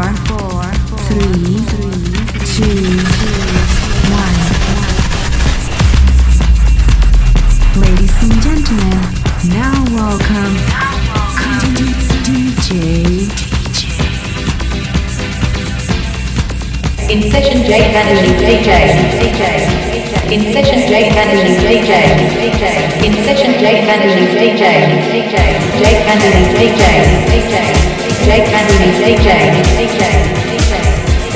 four, four, three, two, one. Ladies and gentlemen, now welcome DJ. In session J Vanity JJ. In session J Vanity JJ. In session J Vanity JJ. J Vanity JJ. J Vanity JJ.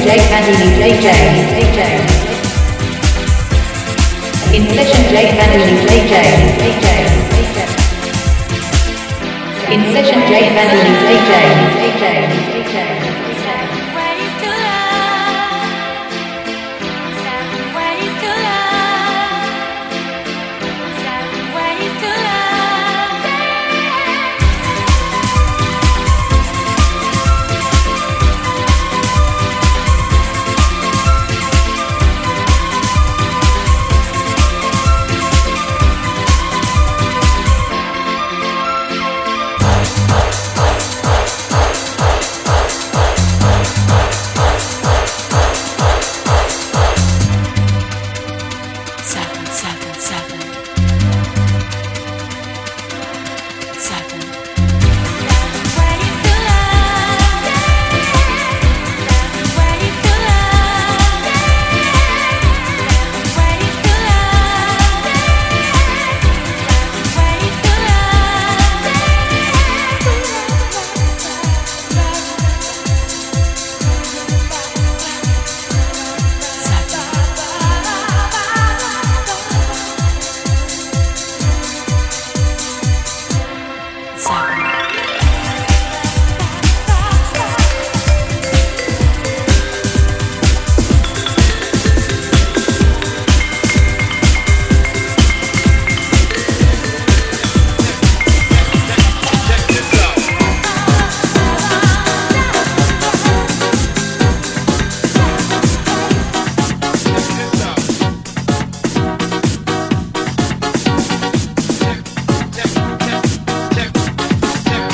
J Vanity JJ. In session J Vanity JJ. In session J Vanity JJ.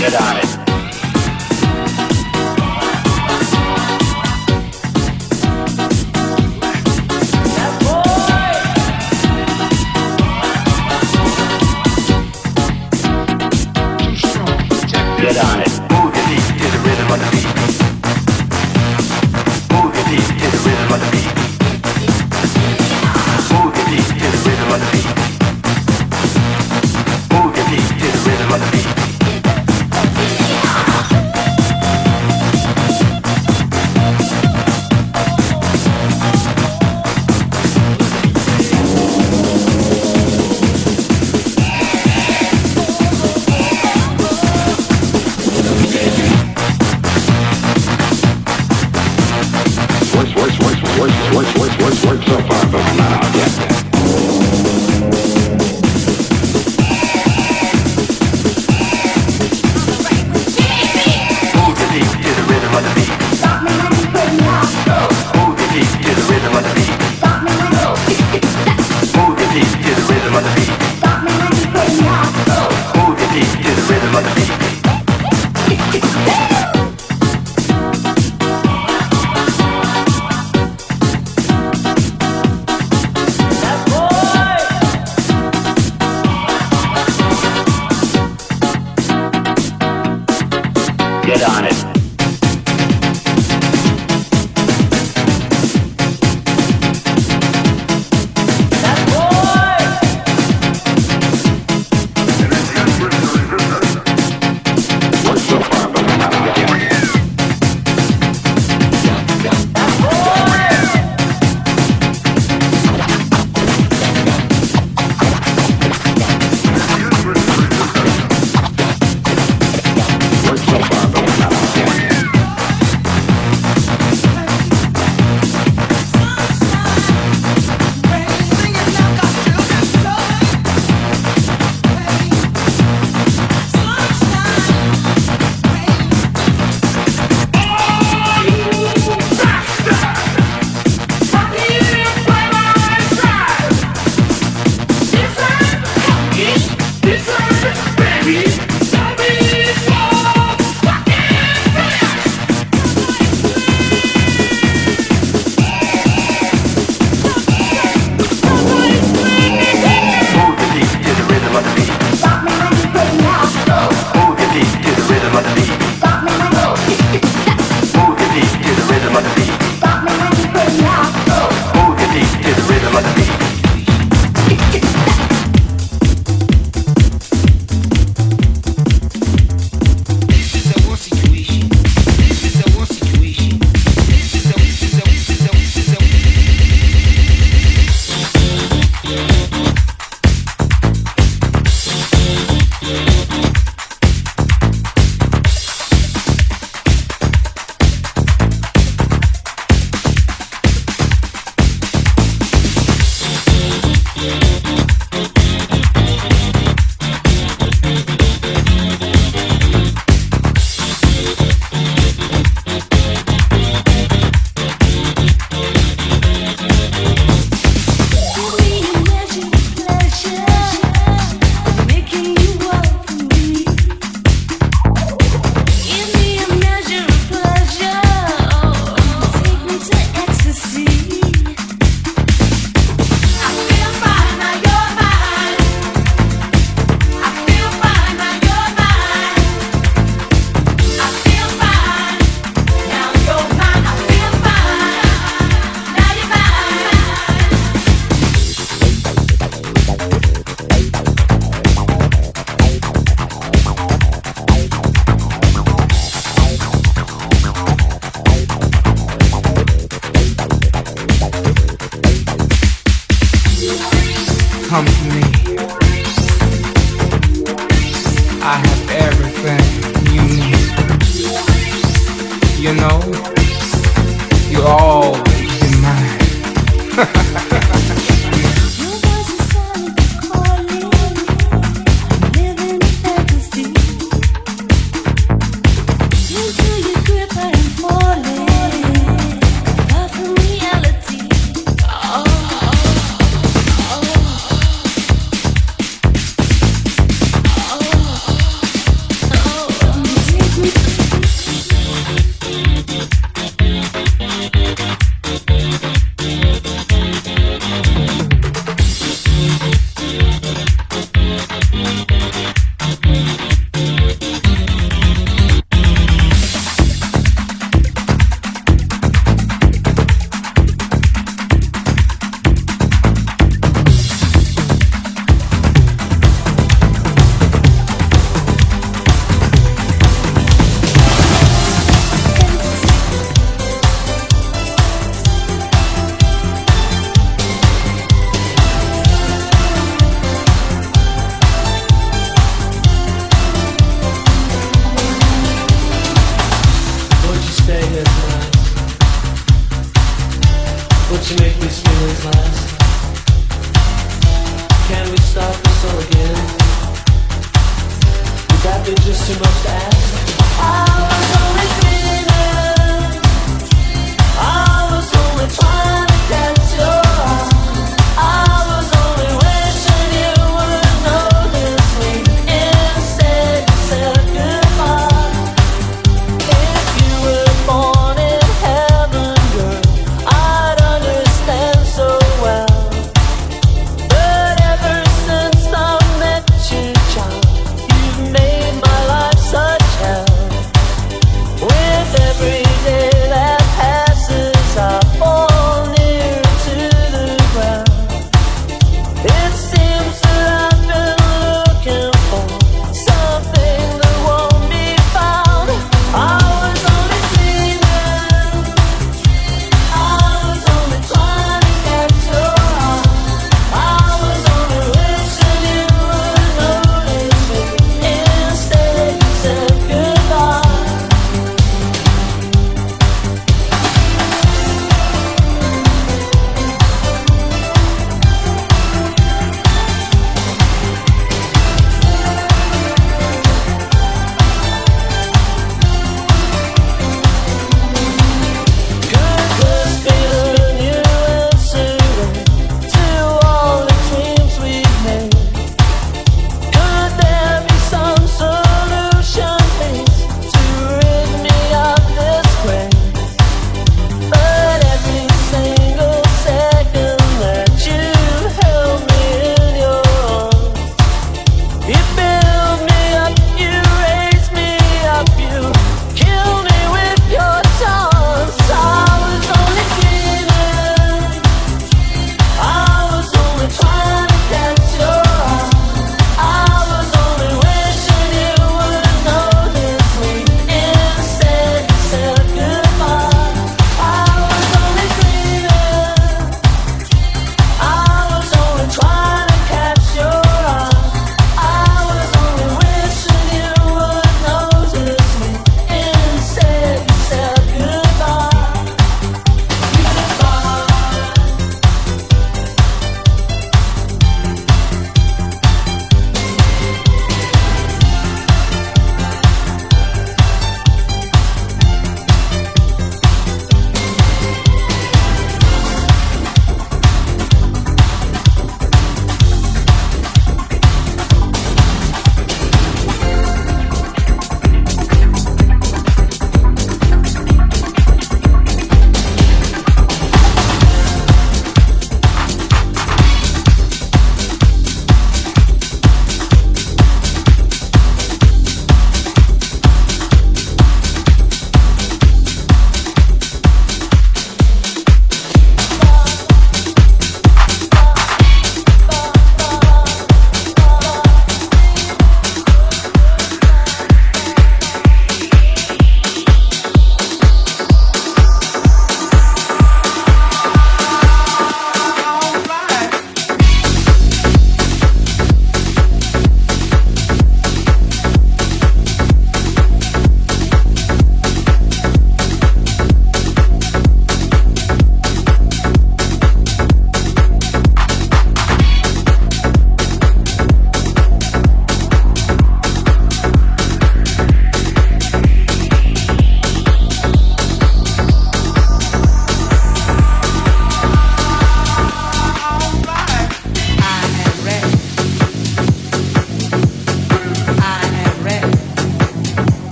Get on it.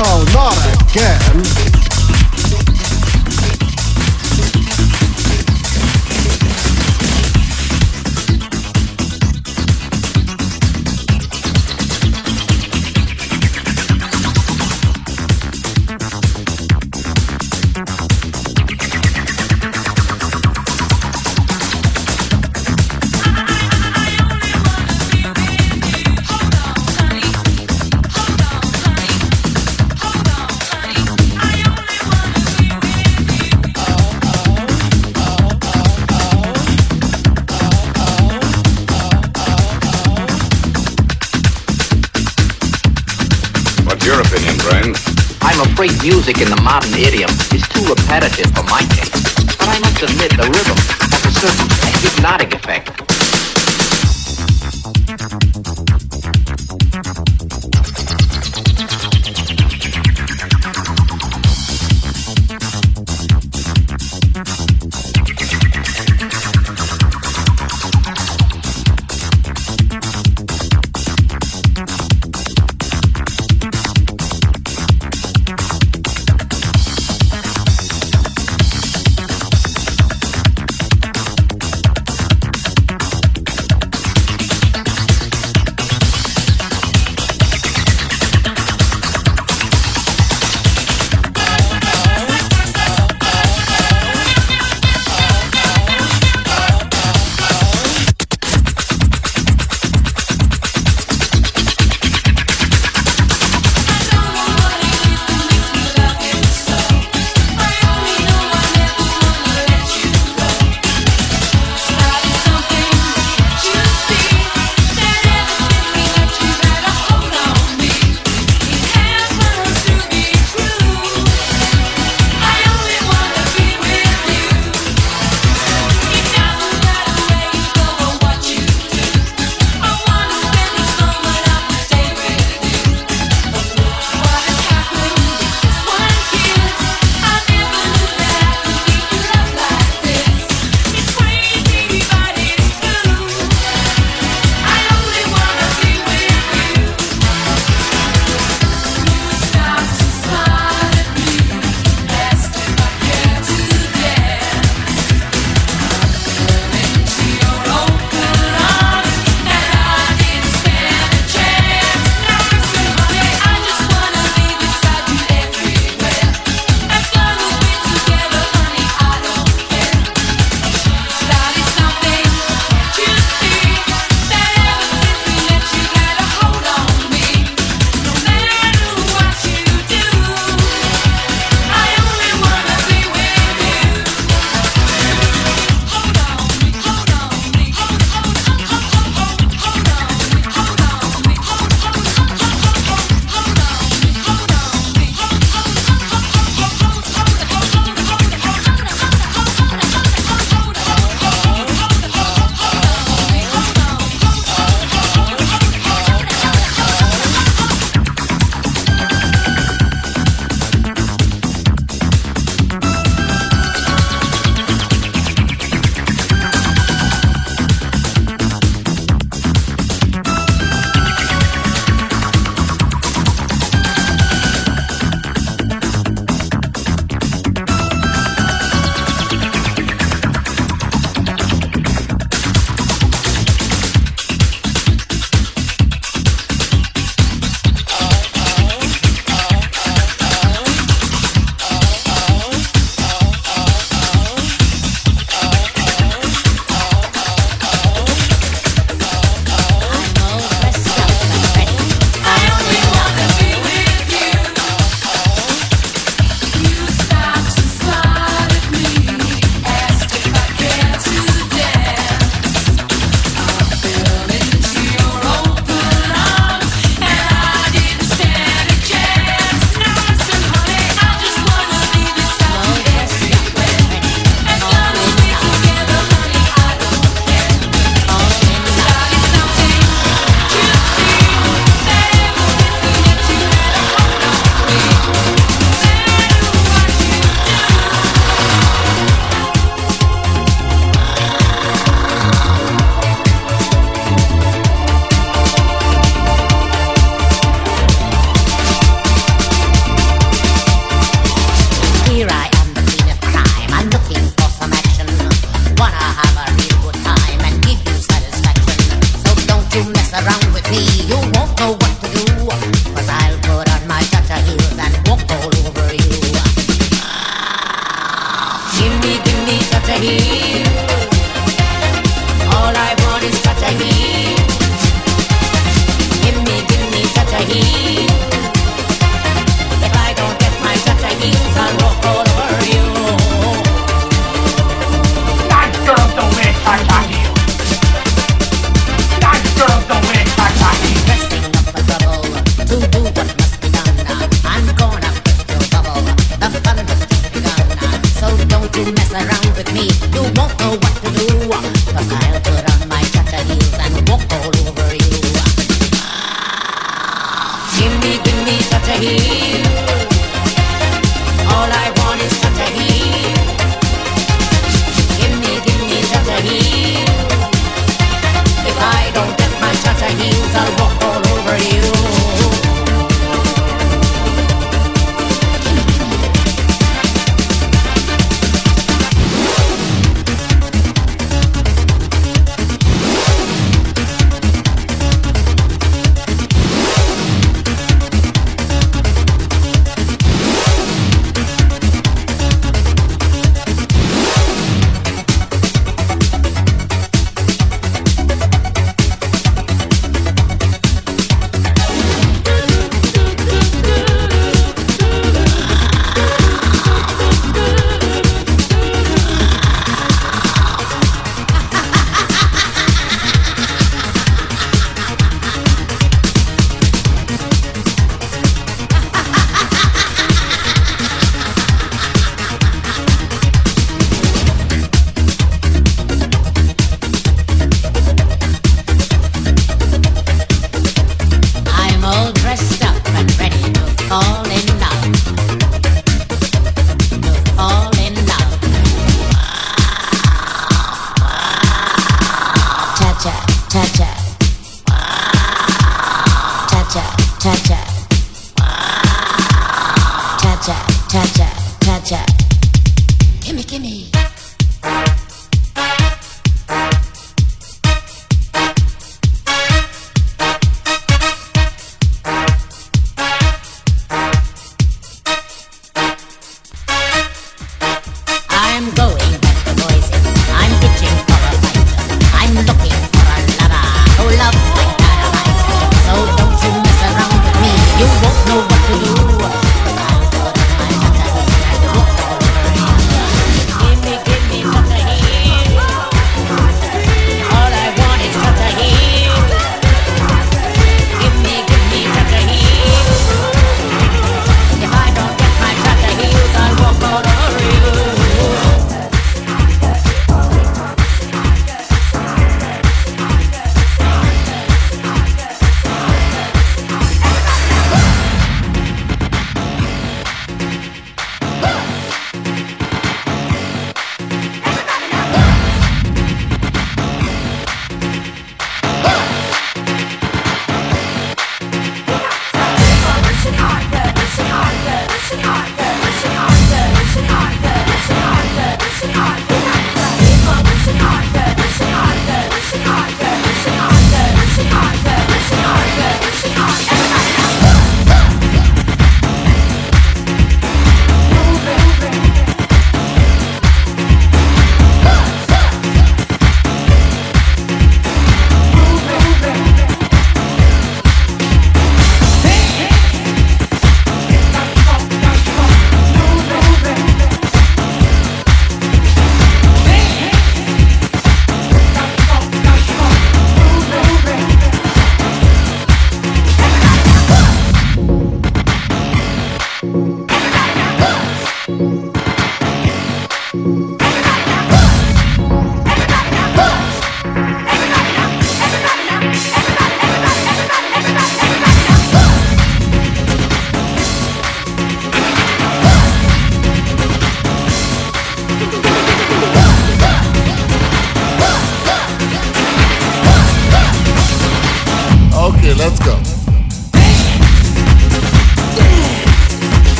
Oh, not again. Music in the modern idiom is too repetitive for my taste. But I must admit the rhythm has a certain hypnotic effect.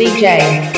DJ.